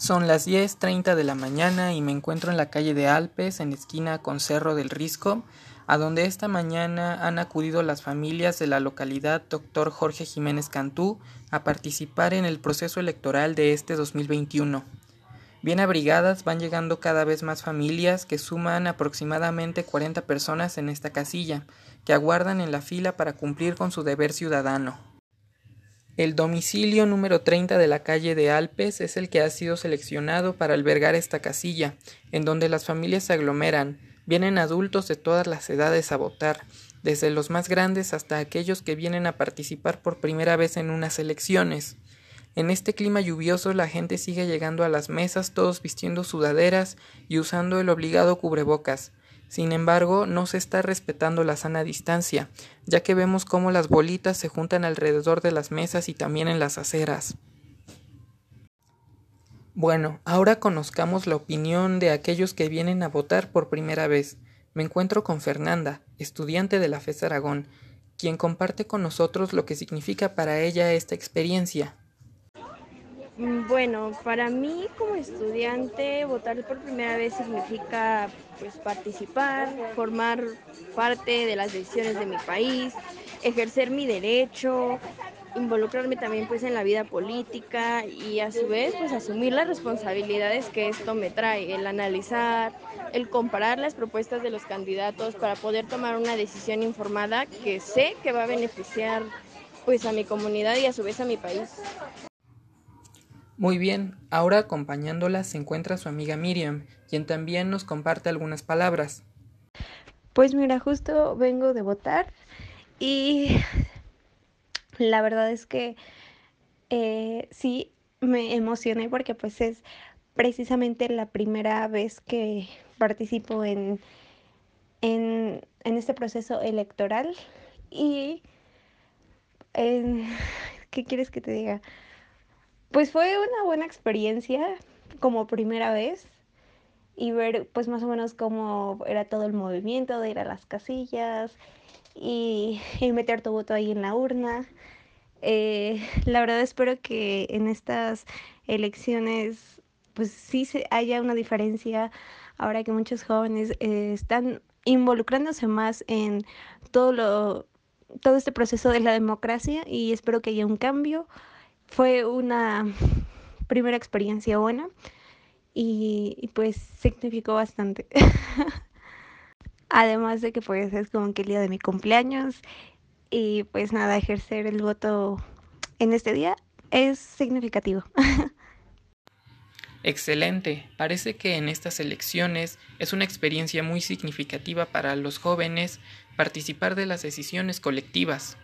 Son las 10.30 de la mañana y me encuentro en la calle de Alpes, en esquina con Cerro del Risco, a donde esta mañana han acudido las familias de la localidad Dr. Jorge Jiménez Cantú a participar en el proceso electoral de este 2021. Bien abrigadas van llegando cada vez más familias que suman aproximadamente 40 personas en esta casilla, que aguardan en la fila para cumplir con su deber ciudadano. El domicilio número 30 de la calle de Alpes es el que ha sido seleccionado para albergar esta casilla, en donde las familias se aglomeran. Vienen adultos de todas las edades a votar, desde los más grandes hasta aquellos que vienen a participar por primera vez en unas elecciones. En este clima lluvioso la gente sigue llegando a las mesas todos vistiendo sudaderas y usando el obligado cubrebocas. Sin embargo, no se está respetando la sana distancia, ya que vemos cómo las bolitas se juntan alrededor de las mesas y también en las aceras. Bueno, ahora conozcamos la opinión de aquellos que vienen a votar por primera vez. Me encuentro con Fernanda, estudiante de la FES Aragón, quien comparte con nosotros lo que significa para ella esta experiencia. Mm, bueno, para mí como estudiante votar por primera vez significa pues participar, formar parte de las decisiones de mi país, ejercer mi derecho, involucrarme también pues en la vida política y a su vez pues asumir las responsabilidades que esto me trae, el analizar, el comparar las propuestas de los candidatos para poder tomar una decisión informada que sé que va a beneficiar pues a mi comunidad y a su vez a mi país. Muy bien, ahora acompañándola se encuentra su amiga Miriam, quien también nos comparte algunas palabras. Pues mira, justo vengo de votar y la verdad es que eh, sí me emocioné porque pues es precisamente la primera vez que participo en, en, este proceso electoral y ¿qué quieres que te diga? Pues fue una buena experiencia como primera vez y ver pues más o menos cómo era todo el movimiento de ir a las casillas y, meter tu voto ahí en la urna. Eh, la verdad espero que en estas elecciones pues sí se haya una diferencia ahora que muchos jóvenes eh, están involucrándose más en todo lo todo este proceso de la democracia y espero que haya un cambio fue una primera experiencia buena y, pues significó bastante. Además de que pues es como que el día de mi cumpleaños y pues nada, ejercer el voto en este día es significativo. Excelente. Parece que en estas elecciones es una experiencia muy significativa para los jóvenes participar de las decisiones colectivas.